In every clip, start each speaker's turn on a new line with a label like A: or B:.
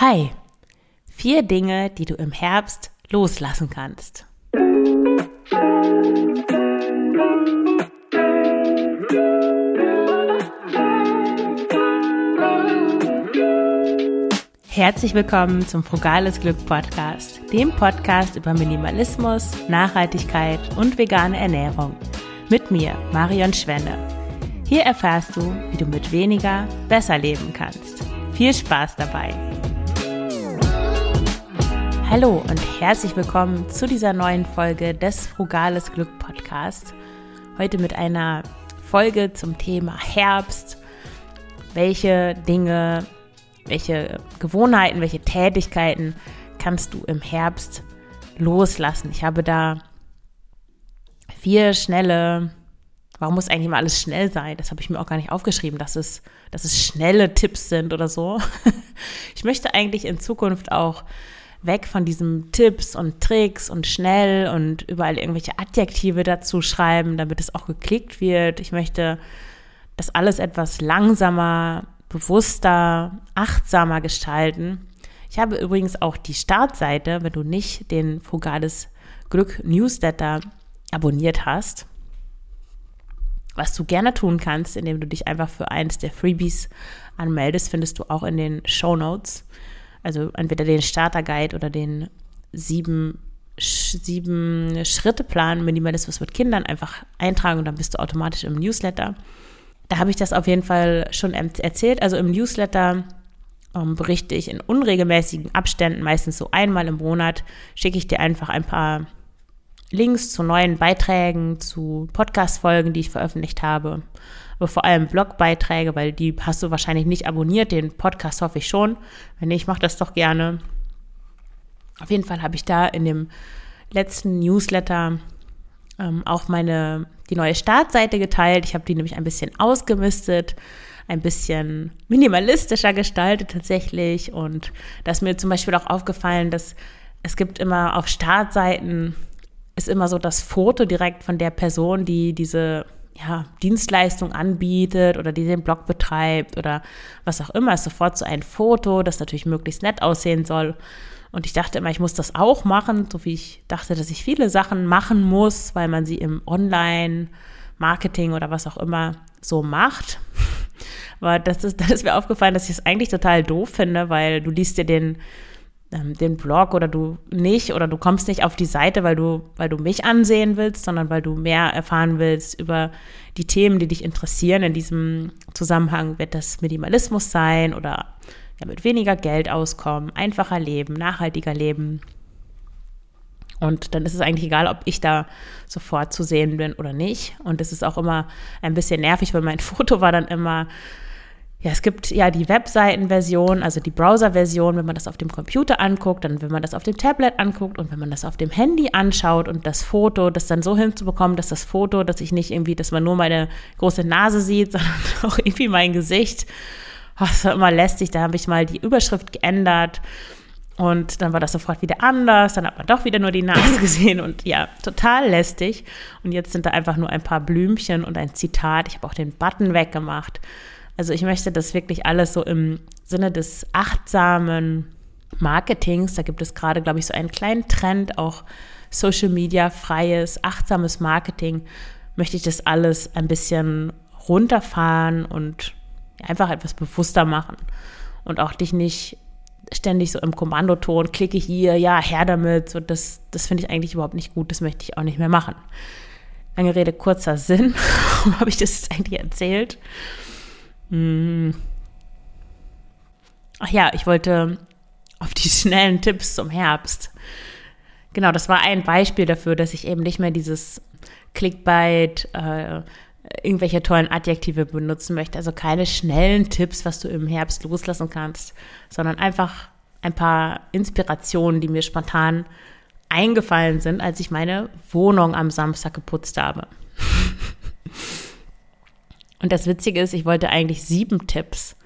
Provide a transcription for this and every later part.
A: Hi, vier Dinge, die du im Herbst loslassen kannst. Herzlich willkommen zum Frugales Glück Podcast, dem Podcast über Minimalismus, Nachhaltigkeit und vegane Ernährung. Mit mir, Marion Schwenne. Hier erfährst du, wie du mit weniger besser leben kannst. Viel Spaß dabei! Hallo und herzlich willkommen zu dieser neuen Folge des Frugales Glück Podcast. Heute mit einer Folge zum Thema Herbst. Welche Dinge, welche Gewohnheiten, welche Tätigkeiten kannst du im Herbst loslassen? Ich habe da vier schnelle, warum muss eigentlich immer alles schnell sein? Das habe ich mir auch gar nicht aufgeschrieben, dass es, dass es schnelle Tipps sind oder so. Ich möchte eigentlich in Zukunft auch weg von diesen Tipps und Tricks und schnell und überall irgendwelche Adjektive dazu schreiben, damit es auch geklickt wird. Ich möchte das alles etwas langsamer, bewusster, achtsamer gestalten. Ich habe übrigens auch die Startseite, wenn du nicht den Fugades Glück Newsletter abonniert hast, was du gerne tun kannst, indem du dich einfach für eins der Freebies anmeldest, findest du auch in den Show Notes also entweder den Starterguide oder den sieben, sieben Schritte-Plan Minimalismus mit Kindern einfach eintragen und dann bist du automatisch im Newsletter. Da habe ich das auf jeden Fall schon erzählt. Also im Newsletter ähm, berichte ich in unregelmäßigen Abständen, meistens so einmal im Monat, schicke ich dir einfach ein paar Links zu neuen Beiträgen, zu Podcast-Folgen, die ich veröffentlicht habe aber vor allem Blogbeiträge, weil die hast du wahrscheinlich nicht abonniert. Den Podcast hoffe ich schon. Wenn nicht, mach das doch gerne. Auf jeden Fall habe ich da in dem letzten Newsletter ähm, auch meine die neue Startseite geteilt. Ich habe die nämlich ein bisschen ausgemistet, ein bisschen minimalistischer gestaltet tatsächlich. Und da ist mir zum Beispiel auch aufgefallen, dass es gibt immer auf Startseiten ist immer so das Foto direkt von der Person, die diese ja, Dienstleistung anbietet oder die den Blog betreibt oder was auch immer, ist sofort so ein Foto, das natürlich möglichst nett aussehen soll. Und ich dachte immer, ich muss das auch machen, so wie ich dachte, dass ich viele Sachen machen muss, weil man sie im Online-Marketing oder was auch immer so macht. Aber das ist, das ist mir aufgefallen, dass ich es eigentlich total doof finde, weil du liest dir den ähm, den Blog oder du nicht oder du kommst nicht auf die Seite, weil du, weil du mich ansehen willst, sondern weil du mehr erfahren willst über die Themen, die dich interessieren. In diesem Zusammenhang wird das Minimalismus sein oder ja, mit weniger Geld auskommen, einfacher leben, nachhaltiger leben. Und dann ist es eigentlich egal, ob ich da sofort zu sehen bin oder nicht. Und es ist auch immer ein bisschen nervig, weil mein Foto war dann immer ja, es gibt ja die Webseitenversion, also die Browser-Version, wenn man das auf dem Computer anguckt, dann wenn man das auf dem Tablet anguckt und wenn man das auf dem Handy anschaut und das Foto, das dann so hinzubekommen, dass das Foto, dass ich nicht irgendwie, dass man nur meine große Nase sieht, sondern auch irgendwie mein Gesicht. Oh, das war immer lästig, da habe ich mal die Überschrift geändert und dann war das sofort wieder anders, dann hat man doch wieder nur die Nase gesehen und ja, total lästig. Und jetzt sind da einfach nur ein paar Blümchen und ein Zitat. Ich habe auch den Button weggemacht. Also ich möchte das wirklich alles so im Sinne des achtsamen Marketings, da gibt es gerade, glaube ich, so einen kleinen Trend, auch Social Media freies, achtsames Marketing, möchte ich das alles ein bisschen runterfahren und einfach etwas bewusster machen und auch dich nicht ständig so im Kommandoton, klicke hier, ja, her damit, so das, das finde ich eigentlich überhaupt nicht gut, das möchte ich auch nicht mehr machen. Lange Rede, kurzer Sinn, warum habe ich das jetzt eigentlich erzählt? Hm. Ach ja, ich wollte auf die schnellen Tipps zum Herbst. Genau, das war ein Beispiel dafür, dass ich eben nicht mehr dieses Clickbait, äh, irgendwelche tollen Adjektive benutzen möchte. Also keine schnellen Tipps, was du im Herbst loslassen kannst, sondern einfach ein paar Inspirationen, die mir spontan eingefallen sind, als ich meine Wohnung am Samstag geputzt habe. Und das Witzige ist, ich wollte eigentlich sieben Tipps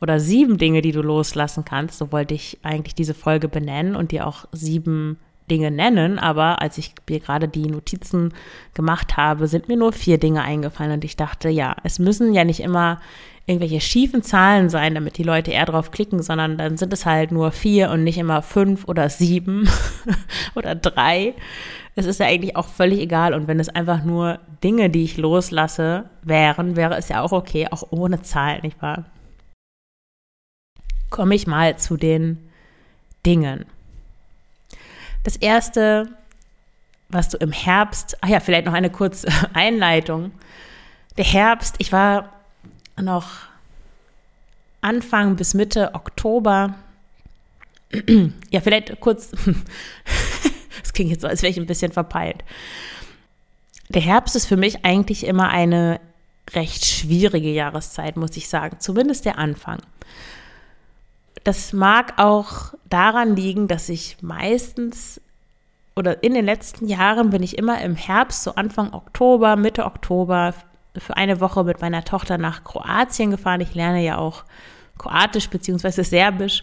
A: oder sieben Dinge, die du loslassen kannst. So wollte ich eigentlich diese Folge benennen und dir auch sieben Dinge nennen. Aber als ich mir gerade die Notizen gemacht habe, sind mir nur vier Dinge eingefallen und ich dachte, ja, es müssen ja nicht immer irgendwelche schiefen Zahlen sein, damit die Leute eher drauf klicken, sondern dann sind es halt nur vier und nicht immer fünf oder sieben oder drei. Es ist ja eigentlich auch völlig egal. Und wenn es einfach nur Dinge, die ich loslasse, wären, wäre es ja auch okay, auch ohne Zahlen, nicht wahr? Komme ich mal zu den Dingen. Das erste, was du im Herbst, ach ja, vielleicht noch eine kurze Einleitung. Der Herbst, ich war noch Anfang bis Mitte Oktober, ja, vielleicht kurz, das klingt jetzt so, als wäre ich ein bisschen verpeilt. Der Herbst ist für mich eigentlich immer eine recht schwierige Jahreszeit, muss ich sagen, zumindest der Anfang. Das mag auch daran liegen, dass ich meistens oder in den letzten Jahren bin ich immer im Herbst, so Anfang Oktober, Mitte Oktober, für eine Woche mit meiner Tochter nach Kroatien gefahren. Ich lerne ja auch Kroatisch bzw. Serbisch.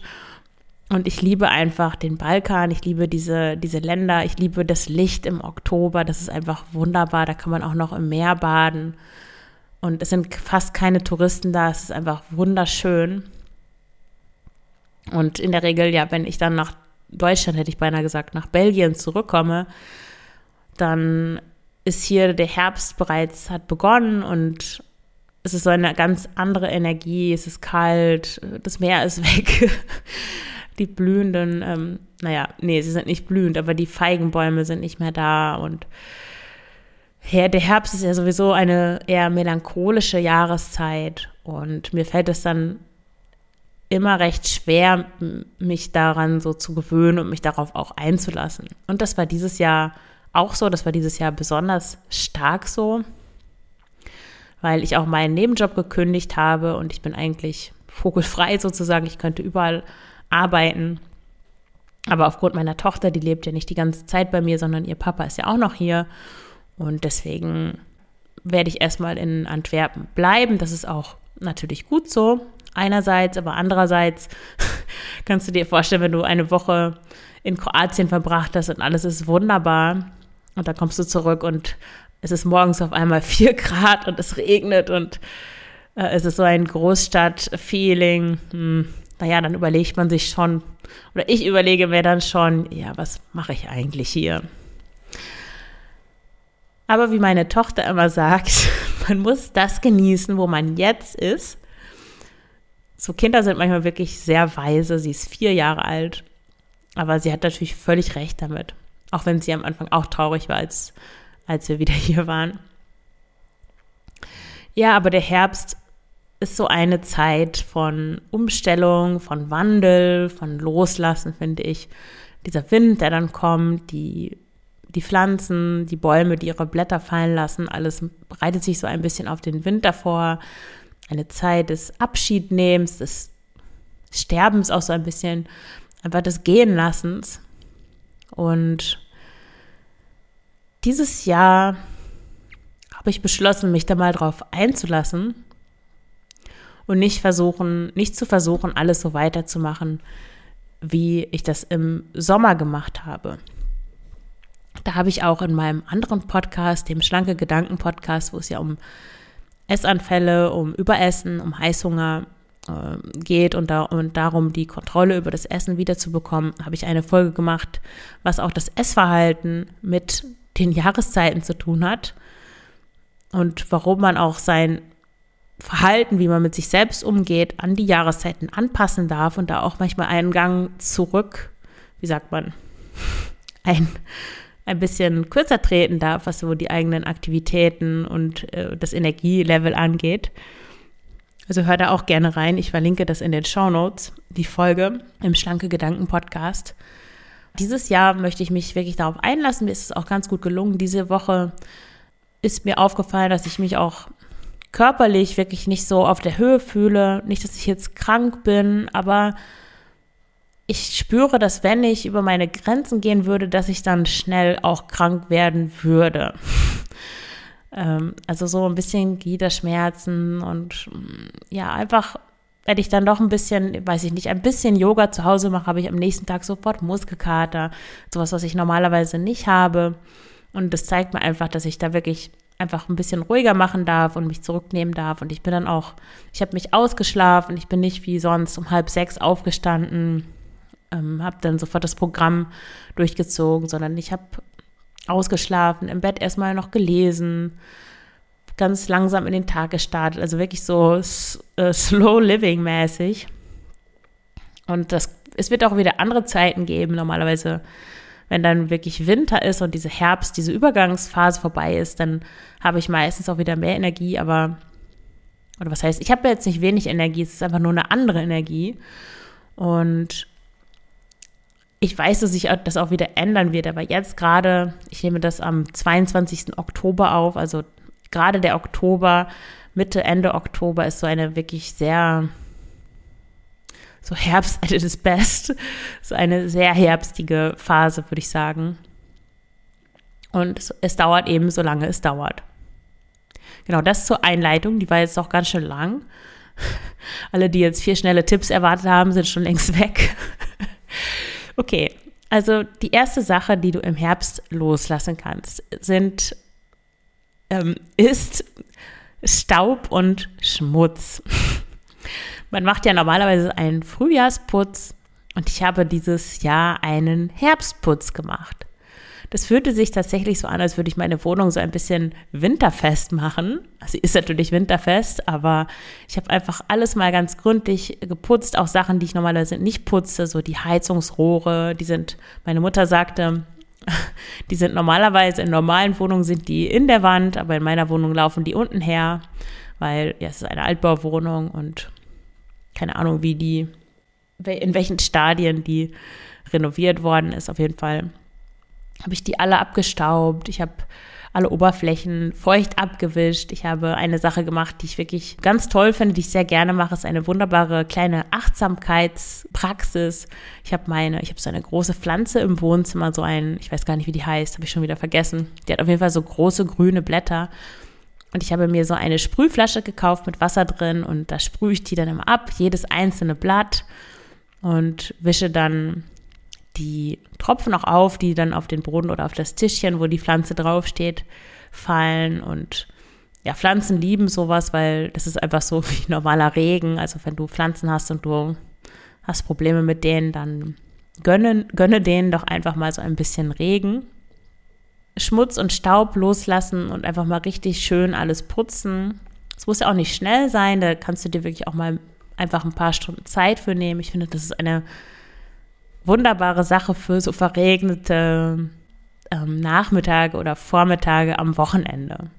A: Und ich liebe einfach den Balkan, ich liebe diese, diese Länder, ich liebe das Licht im Oktober, das ist einfach wunderbar, da kann man auch noch im Meer baden. Und es sind fast keine Touristen da, es ist einfach wunderschön. Und in der Regel, ja, wenn ich dann nach Deutschland, hätte ich beinahe gesagt, nach Belgien zurückkomme, dann ist hier der Herbst bereits hat begonnen und es ist so eine ganz andere Energie, es ist kalt, das Meer ist weg, die blühenden, ähm, naja, nee, sie sind nicht blühend, aber die Feigenbäume sind nicht mehr da und der Herbst ist ja sowieso eine eher melancholische Jahreszeit und mir fällt es dann immer recht schwer, mich daran so zu gewöhnen und mich darauf auch einzulassen. Und das war dieses Jahr auch so, das war dieses Jahr besonders stark so, weil ich auch meinen Nebenjob gekündigt habe und ich bin eigentlich vogelfrei sozusagen. Ich könnte überall arbeiten. Aber aufgrund meiner Tochter, die lebt ja nicht die ganze Zeit bei mir, sondern ihr Papa ist ja auch noch hier. Und deswegen werde ich erstmal in Antwerpen bleiben. Das ist auch natürlich gut so einerseits, aber andererseits kannst du dir vorstellen, wenn du eine Woche in Kroatien verbracht hast und alles ist wunderbar und dann kommst du zurück und es ist morgens auf einmal vier Grad und es regnet und äh, es ist so ein Großstadt-Feeling. Hm, naja, dann überlegt man sich schon, oder ich überlege mir dann schon, ja, was mache ich eigentlich hier? Aber wie meine Tochter immer sagt, man muss das genießen, wo man jetzt ist so Kinder sind manchmal wirklich sehr weise. Sie ist vier Jahre alt, aber sie hat natürlich völlig recht damit. Auch wenn sie am Anfang auch traurig war, als, als wir wieder hier waren. Ja, aber der Herbst ist so eine Zeit von Umstellung, von Wandel, von Loslassen, finde ich. Dieser Wind, der dann kommt, die, die Pflanzen, die Bäume, die ihre Blätter fallen lassen, alles bereitet sich so ein bisschen auf den Winter vor eine Zeit des Abschiednehmens, des Sterbens auch so ein bisschen, einfach des Gehenlassens. Und dieses Jahr habe ich beschlossen, mich da mal drauf einzulassen und nicht versuchen, nicht zu versuchen, alles so weiterzumachen, wie ich das im Sommer gemacht habe. Da habe ich auch in meinem anderen Podcast, dem Schlanke Gedanken Podcast, wo es ja um Essanfälle, um Überessen, um Heißhunger äh, geht und, da, und darum, die Kontrolle über das Essen wiederzubekommen, habe ich eine Folge gemacht, was auch das Essverhalten mit den Jahreszeiten zu tun hat und warum man auch sein Verhalten, wie man mit sich selbst umgeht, an die Jahreszeiten anpassen darf und da auch manchmal einen Gang zurück, wie sagt man, ein ein bisschen kürzer treten darf, was so die eigenen Aktivitäten und äh, das Energielevel angeht. Also hör da auch gerne rein. Ich verlinke das in den Show Notes, die Folge im Schlanke Gedanken Podcast. Dieses Jahr möchte ich mich wirklich darauf einlassen. Mir ist es auch ganz gut gelungen. Diese Woche ist mir aufgefallen, dass ich mich auch körperlich wirklich nicht so auf der Höhe fühle. Nicht, dass ich jetzt krank bin, aber ich spüre, dass wenn ich über meine Grenzen gehen würde, dass ich dann schnell auch krank werden würde. ähm, also so ein bisschen Gliederschmerzen und mm, ja, einfach, wenn ich dann doch ein bisschen, weiß ich nicht, ein bisschen Yoga zu Hause mache, habe ich am nächsten Tag sofort Muskelkater. Sowas, was ich normalerweise nicht habe. Und das zeigt mir einfach, dass ich da wirklich einfach ein bisschen ruhiger machen darf und mich zurücknehmen darf. Und ich bin dann auch, ich habe mich ausgeschlafen, ich bin nicht wie sonst um halb sechs aufgestanden, ähm, habe dann sofort das Programm durchgezogen, sondern ich habe ausgeschlafen, im Bett erstmal noch gelesen, ganz langsam in den Tag gestartet, also wirklich so äh, slow living mäßig. Und das, es wird auch wieder andere Zeiten geben, normalerweise wenn dann wirklich Winter ist und diese Herbst, diese Übergangsphase vorbei ist, dann habe ich meistens auch wieder mehr Energie, aber, oder was heißt, ich habe jetzt nicht wenig Energie, es ist einfach nur eine andere Energie. Und ich weiß, dass sich das auch wieder ändern wird, aber jetzt gerade, ich nehme das am 22. Oktober auf, also gerade der Oktober, Mitte, Ende Oktober ist so eine wirklich sehr so Herbst at its best. So eine sehr herbstige Phase, würde ich sagen. Und es, es dauert eben, solange es dauert. Genau, das zur Einleitung. Die war jetzt auch ganz schön lang. Alle, die jetzt vier schnelle Tipps erwartet haben, sind schon längst weg. okay, also die erste Sache, die du im Herbst loslassen kannst, sind ähm, ist Staub und Schmutz. Man macht ja normalerweise einen Frühjahrsputz und ich habe dieses Jahr einen Herbstputz gemacht. Das fühlte sich tatsächlich so an, als würde ich meine Wohnung so ein bisschen winterfest machen. Also sie ist natürlich winterfest, aber ich habe einfach alles mal ganz gründlich geputzt, auch Sachen, die ich normalerweise nicht putze, so die Heizungsrohre, die sind, meine Mutter sagte, die sind normalerweise in normalen Wohnungen sind die in der Wand, aber in meiner Wohnung laufen die unten her, weil ja, es ist eine Altbauwohnung und keine Ahnung, wie die, in welchen Stadien die renoviert worden ist. Auf jeden Fall habe ich die alle abgestaubt. Ich habe alle Oberflächen feucht abgewischt. Ich habe eine Sache gemacht, die ich wirklich ganz toll finde, die ich sehr gerne mache. Es ist eine wunderbare kleine Achtsamkeitspraxis. Ich habe meine, ich habe so eine große Pflanze im Wohnzimmer, so ein, ich weiß gar nicht, wie die heißt, habe ich schon wieder vergessen. Die hat auf jeden Fall so große grüne Blätter. Und ich habe mir so eine Sprühflasche gekauft mit Wasser drin und da sprühe ich die dann immer ab, jedes einzelne Blatt und wische dann die Tropfen auch auf, die dann auf den Boden oder auf das Tischchen, wo die Pflanze draufsteht, fallen. Und ja, Pflanzen lieben sowas, weil das ist einfach so wie normaler Regen. Also wenn du Pflanzen hast und du hast Probleme mit denen, dann gönne, gönne denen doch einfach mal so ein bisschen Regen. Schmutz und Staub loslassen und einfach mal richtig schön alles putzen. Es muss ja auch nicht schnell sein, da kannst du dir wirklich auch mal einfach ein paar Stunden Zeit für nehmen. Ich finde, das ist eine wunderbare Sache für so verregnete ähm, Nachmittage oder Vormittage am Wochenende.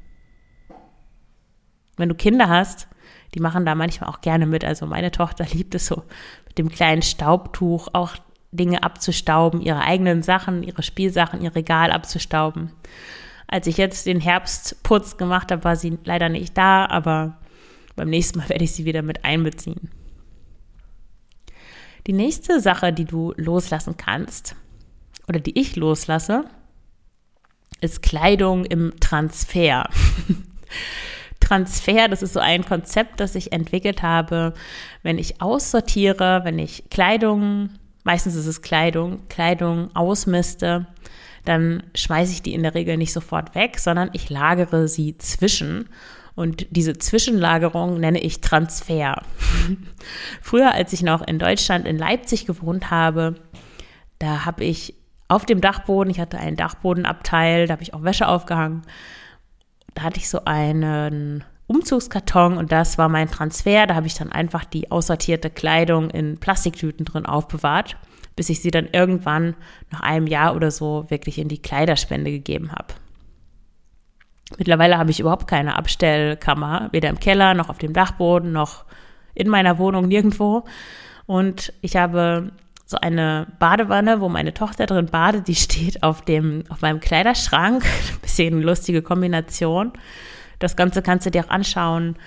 A: Wenn du Kinder hast, die machen da manchmal auch gerne mit. Also meine Tochter liebt es so mit dem kleinen Staubtuch auch Dinge abzustauben, ihre eigenen Sachen, ihre Spielsachen, ihr Regal abzustauben. Als ich jetzt den Herbstputz gemacht habe, war sie leider nicht da, aber beim nächsten Mal werde ich sie wieder mit einbeziehen. Die nächste Sache, die du loslassen kannst oder die ich loslasse, ist Kleidung im Transfer. Transfer, das ist so ein Konzept, das ich entwickelt habe, wenn ich aussortiere, wenn ich Kleidung meistens ist es Kleidung, Kleidung ausmiste, dann schmeiße ich die in der Regel nicht sofort weg, sondern ich lagere sie zwischen. Und diese Zwischenlagerung nenne ich Transfer. Früher, als ich noch in Deutschland, in Leipzig gewohnt habe, da habe ich auf dem Dachboden, ich hatte einen Dachbodenabteil, da habe ich auch Wäsche aufgehangen. Da hatte ich so einen Umzugskarton und das war mein Transfer. Da habe ich dann einfach die aussortierte Kleidung in Plastiktüten drin aufbewahrt, bis ich sie dann irgendwann nach einem Jahr oder so wirklich in die Kleiderspende gegeben habe. Mittlerweile habe ich überhaupt keine Abstellkammer, weder im Keller noch auf dem Dachboden noch in meiner Wohnung nirgendwo. Und ich habe so eine Badewanne, wo meine Tochter drin badet, die steht auf dem, auf meinem Kleiderschrank. Ein bisschen lustige Kombination. Das Ganze kannst du dir auch anschauen.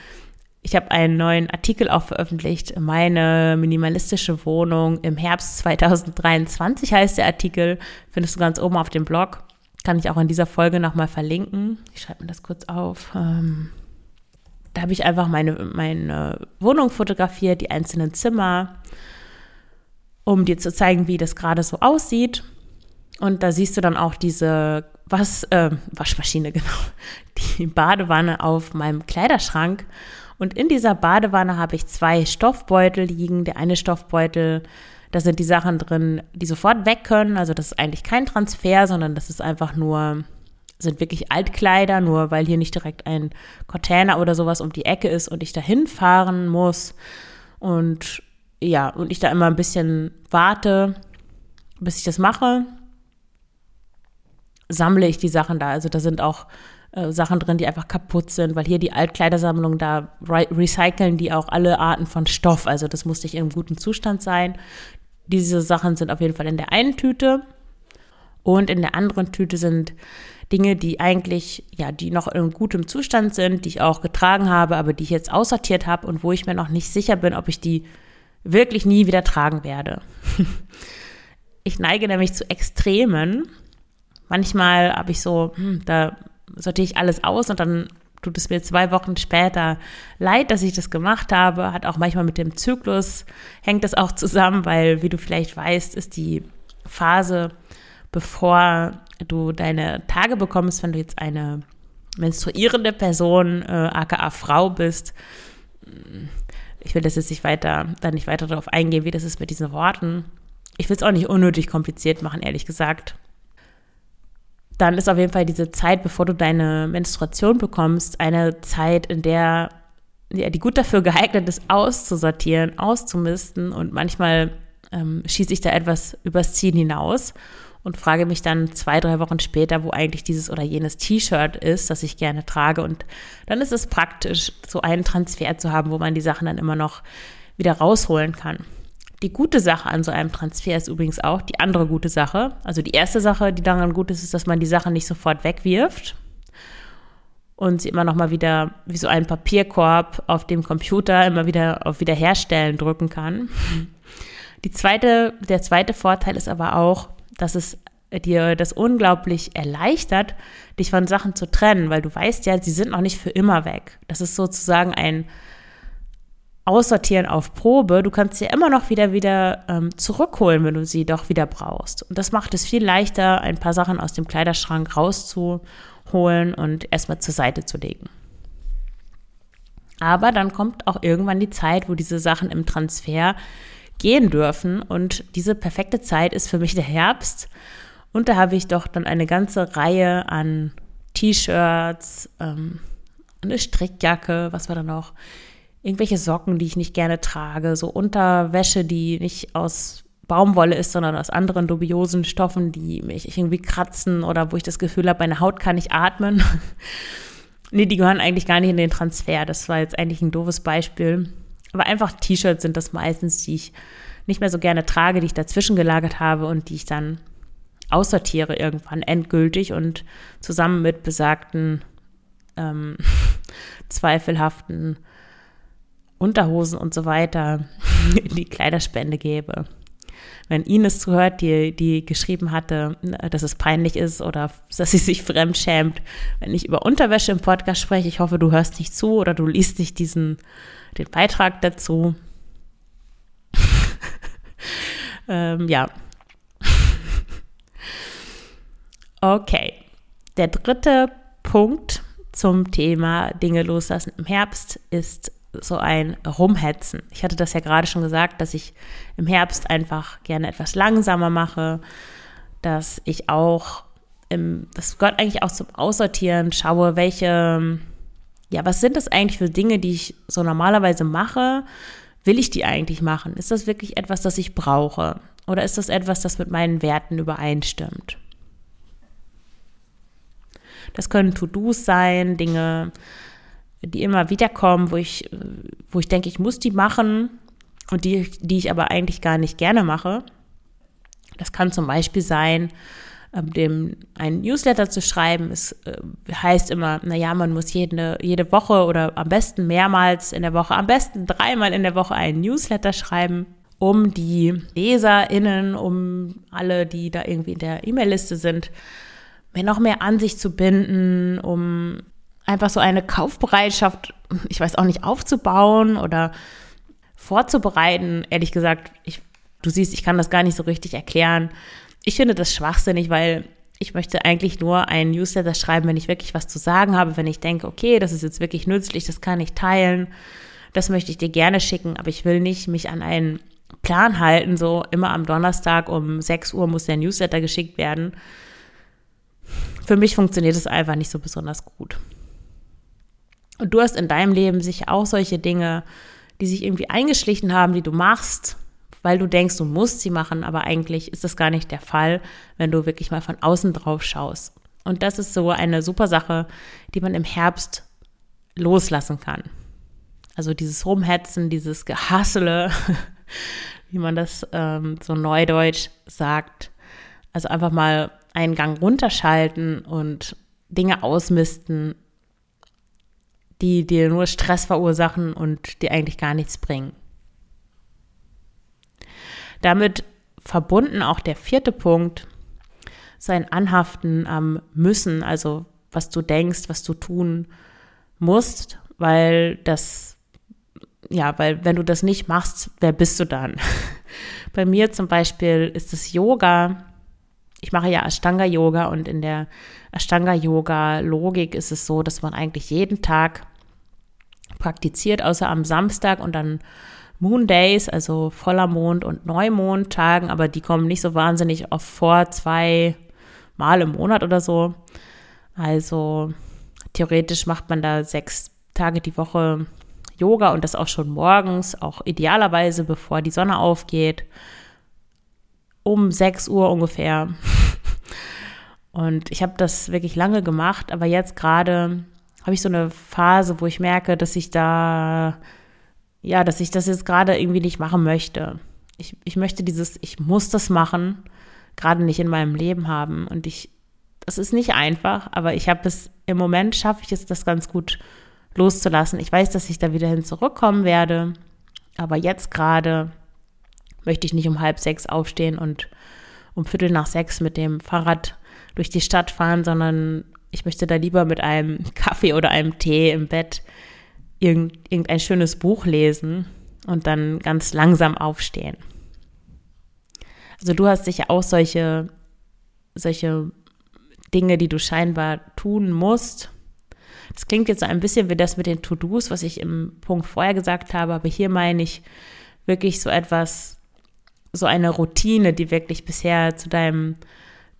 A: Ich habe einen neuen Artikel auch veröffentlicht. Meine minimalistische Wohnung im Herbst 2023 heißt der Artikel. Findest du ganz oben auf dem Blog. Kann ich auch in dieser Folge nochmal verlinken. Ich schreibe mir das kurz auf. Ähm, da habe ich einfach meine, meine Wohnung fotografiert, die einzelnen Zimmer, um dir zu zeigen, wie das gerade so aussieht. Und da siehst du dann auch diese was, äh, Waschmaschine, genau, die Badewanne auf meinem Kleiderschrank. Und in dieser Badewanne habe ich zwei Stoffbeutel liegen. Der eine Stoffbeutel, da sind die Sachen drin, die sofort weg können. Also das ist eigentlich kein Transfer, sondern das ist einfach nur, sind wirklich Altkleider, nur weil hier nicht direkt ein Container oder sowas um die Ecke ist und ich dahin fahren muss. Und ja, und ich da immer ein bisschen warte, bis ich das mache sammle ich die Sachen da. Also da sind auch äh, Sachen drin, die einfach kaputt sind, weil hier die Altkleidersammlung, da re recyceln die auch alle Arten von Stoff. Also das muss nicht in guten Zustand sein. Diese Sachen sind auf jeden Fall in der einen Tüte. Und in der anderen Tüte sind Dinge, die eigentlich, ja, die noch in gutem Zustand sind, die ich auch getragen habe, aber die ich jetzt aussortiert habe und wo ich mir noch nicht sicher bin, ob ich die wirklich nie wieder tragen werde. ich neige nämlich zu Extremen manchmal habe ich so, hm, da sortiere ich alles aus und dann tut es mir zwei Wochen später leid, dass ich das gemacht habe. Hat auch manchmal mit dem Zyklus, hängt das auch zusammen, weil, wie du vielleicht weißt, ist die Phase, bevor du deine Tage bekommst, wenn du jetzt eine menstruierende Person, äh, aka Frau bist. Ich will das jetzt nicht weiter, da nicht weiter darauf eingehen, wie das ist mit diesen Worten. Ich will es auch nicht unnötig kompliziert machen, ehrlich gesagt dann ist auf jeden Fall diese Zeit, bevor du deine Menstruation bekommst, eine Zeit, in der ja, die gut dafür geeignet ist, auszusortieren, auszumisten. Und manchmal ähm, schieße ich da etwas übers Ziel hinaus und frage mich dann zwei, drei Wochen später, wo eigentlich dieses oder jenes T-Shirt ist, das ich gerne trage. Und dann ist es praktisch, so einen Transfer zu haben, wo man die Sachen dann immer noch wieder rausholen kann. Die gute Sache an so einem Transfer ist übrigens auch die andere gute Sache. Also die erste Sache, die daran gut ist, ist, dass man die Sachen nicht sofort wegwirft und sie immer noch mal wieder wie so ein Papierkorb auf dem Computer immer wieder auf Wiederherstellen drücken kann. Die zweite, der zweite Vorteil ist aber auch, dass es dir das unglaublich erleichtert, dich von Sachen zu trennen, weil du weißt ja, sie sind noch nicht für immer weg. Das ist sozusagen ein aussortieren auf Probe. Du kannst sie immer noch wieder wieder ähm, zurückholen, wenn du sie doch wieder brauchst. Und das macht es viel leichter, ein paar Sachen aus dem Kleiderschrank rauszuholen und erstmal zur Seite zu legen. Aber dann kommt auch irgendwann die Zeit, wo diese Sachen im Transfer gehen dürfen. Und diese perfekte Zeit ist für mich der Herbst. Und da habe ich doch dann eine ganze Reihe an T-Shirts, ähm, eine Strickjacke, was war da noch? Irgendwelche Socken, die ich nicht gerne trage, so Unterwäsche, die nicht aus Baumwolle ist, sondern aus anderen dubiosen Stoffen, die mich irgendwie kratzen oder wo ich das Gefühl habe, meine Haut kann nicht atmen. nee, die gehören eigentlich gar nicht in den Transfer. Das war jetzt eigentlich ein doofes Beispiel. Aber einfach T-Shirts sind das meistens, die ich nicht mehr so gerne trage, die ich dazwischen gelagert habe und die ich dann aussortiere irgendwann endgültig und zusammen mit besagten ähm, zweifelhaften Unterhosen und so weiter in die Kleiderspende gebe. Wenn Ines zuhört, die, die geschrieben hatte, dass es peinlich ist oder dass sie sich fremd schämt, wenn ich über Unterwäsche im Podcast spreche, ich hoffe, du hörst nicht zu oder du liest nicht diesen, den Beitrag dazu. ähm, ja. okay. Der dritte Punkt zum Thema Dinge loslassen im Herbst ist so ein Rumhetzen. Ich hatte das ja gerade schon gesagt, dass ich im Herbst einfach gerne etwas langsamer mache, dass ich auch, im, das gehört eigentlich auch zum Aussortieren, schaue, welche, ja, was sind das eigentlich für Dinge, die ich so normalerweise mache? Will ich die eigentlich machen? Ist das wirklich etwas, das ich brauche? Oder ist das etwas, das mit meinen Werten übereinstimmt? Das können To-Dos sein, Dinge, die immer wieder kommen, wo ich, wo ich denke, ich muss die machen und die, die ich aber eigentlich gar nicht gerne mache. Das kann zum Beispiel sein, ähm, dem einen Newsletter zu schreiben. Es äh, heißt immer, naja, man muss jede, jede Woche oder am besten mehrmals in der Woche, am besten dreimal in der Woche einen Newsletter schreiben, um die LeserInnen, um alle, die da irgendwie in der E-Mail-Liste sind, noch mehr an sich zu binden, um einfach so eine Kaufbereitschaft, ich weiß auch nicht, aufzubauen oder vorzubereiten. Ehrlich gesagt, ich, du siehst, ich kann das gar nicht so richtig erklären. Ich finde das schwachsinnig, weil Ich möchte eigentlich nur einen Newsletter schreiben, wenn ich wirklich was zu sagen habe, wenn ich denke, okay, das ist jetzt wirklich nützlich, das kann ich teilen, das möchte ich dir gerne schicken, aber ich will nicht mich an einen Plan halten, so immer am Donnerstag um 6 Uhr muss der Newsletter geschickt werden. Für mich funktioniert es einfach nicht so besonders gut. Und du hast in deinem Leben sicher auch solche Dinge, die sich irgendwie eingeschlichen haben, die du machst, weil du denkst, du musst sie machen, aber eigentlich ist das gar nicht der Fall, wenn du wirklich mal von außen drauf schaust. Und das ist so eine super Sache, die man im Herbst loslassen kann. Also dieses Rumhetzen, dieses Gehassele, wie man das ähm, so neudeutsch sagt. Also einfach mal einen Gang runterschalten und Dinge ausmisten, die dir nur Stress verursachen und dir eigentlich gar nichts bringen. Damit verbunden auch der vierte Punkt, sein Anhaften am Müssen, also was du denkst, was du tun musst, weil das, ja, weil wenn du das nicht machst, wer bist du dann? Bei mir zum Beispiel ist es Yoga. Ich mache ja Ashtanga-Yoga und in der Ashtanga-Yoga-Logik ist es so, dass man eigentlich jeden Tag praktiziert, außer am Samstag und dann Moon Days, also voller Mond und Neumondtagen, aber die kommen nicht so wahnsinnig oft vor, zwei Mal im Monat oder so. Also theoretisch macht man da sechs Tage die Woche Yoga und das auch schon morgens, auch idealerweise bevor die Sonne aufgeht, um 6 Uhr ungefähr. Und ich habe das wirklich lange gemacht, aber jetzt gerade habe ich so eine Phase, wo ich merke, dass ich da ja, dass ich das jetzt gerade irgendwie nicht machen möchte. Ich, ich möchte dieses, ich muss das machen, gerade nicht in meinem Leben haben. Und ich, das ist nicht einfach, aber ich habe es, im Moment schaffe ich es, das ganz gut loszulassen. Ich weiß, dass ich da wieder hin zurückkommen werde, aber jetzt gerade möchte ich nicht um halb sechs aufstehen und um Viertel nach sechs mit dem Fahrrad durch die Stadt fahren, sondern ich möchte da lieber mit einem Kaffee oder einem Tee im Bett irgendein schönes Buch lesen und dann ganz langsam aufstehen. Also du hast sicher auch solche, solche Dinge, die du scheinbar tun musst. Das klingt jetzt so ein bisschen wie das mit den To-Dos, was ich im Punkt vorher gesagt habe, aber hier meine ich wirklich so etwas, so eine Routine, die wirklich bisher zu deinem,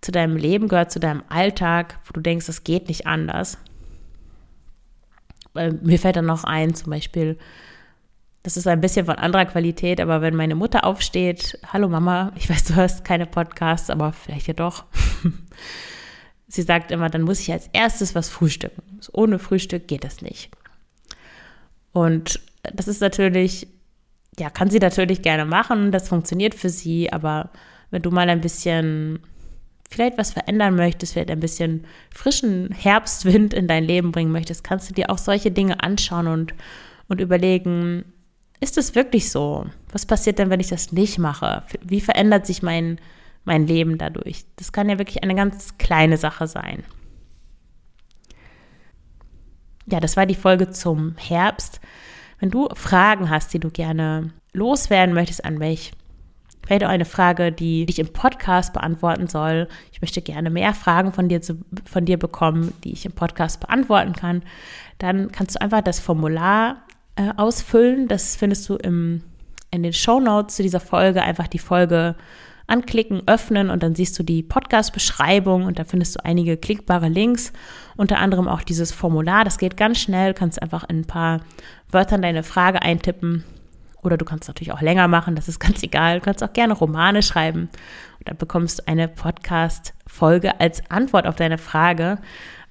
A: zu deinem Leben gehört, zu deinem Alltag, wo du denkst, es geht nicht anders mir fällt dann noch ein, zum Beispiel, das ist ein bisschen von anderer Qualität, aber wenn meine Mutter aufsteht, hallo Mama, ich weiß, du hörst keine Podcasts, aber vielleicht ja doch. Sie sagt immer, dann muss ich als erstes was frühstücken. ohne Frühstück geht das nicht. Und das ist natürlich, ja, kann sie natürlich gerne machen, das funktioniert für sie, aber wenn du mal ein bisschen vielleicht was verändern möchtest, vielleicht ein bisschen frischen Herbstwind in dein Leben bringen möchtest, kannst du dir auch solche Dinge anschauen und, und überlegen, ist es wirklich so? Was passiert denn, wenn ich das nicht mache? Wie verändert sich mein, mein Leben dadurch? Das kann ja wirklich eine ganz kleine Sache sein. Ja, das war die Folge zum Herbst. Wenn du Fragen hast, die du gerne loswerden möchtest an mich, vielleicht auch eine Frage, die ich im Podcast beantworten soll. Ich möchte gerne mehr Fragen von dir, zu, von dir bekommen, die ich im Podcast beantworten kann. Dann kannst du einfach das Formular äh, ausfüllen. Das findest du im, in den Show Notes zu dieser Folge. Einfach die Folge anklicken, öffnen und dann siehst du die Podcast-Beschreibung und da findest du einige klickbare Links, unter anderem auch dieses Formular. Das geht ganz schnell, kannst einfach in ein paar Wörtern deine Frage eintippen oder du kannst natürlich auch länger machen, das ist ganz egal. Du kannst auch gerne Romane schreiben. Und dann bekommst du eine Podcast-Folge als Antwort auf deine Frage.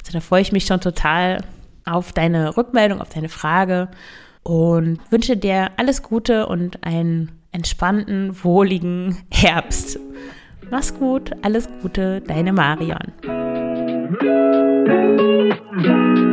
A: Also da freue ich mich schon total auf deine Rückmeldung, auf deine Frage und wünsche dir alles Gute und einen entspannten, wohligen Herbst. Mach's gut, alles Gute, deine Marion.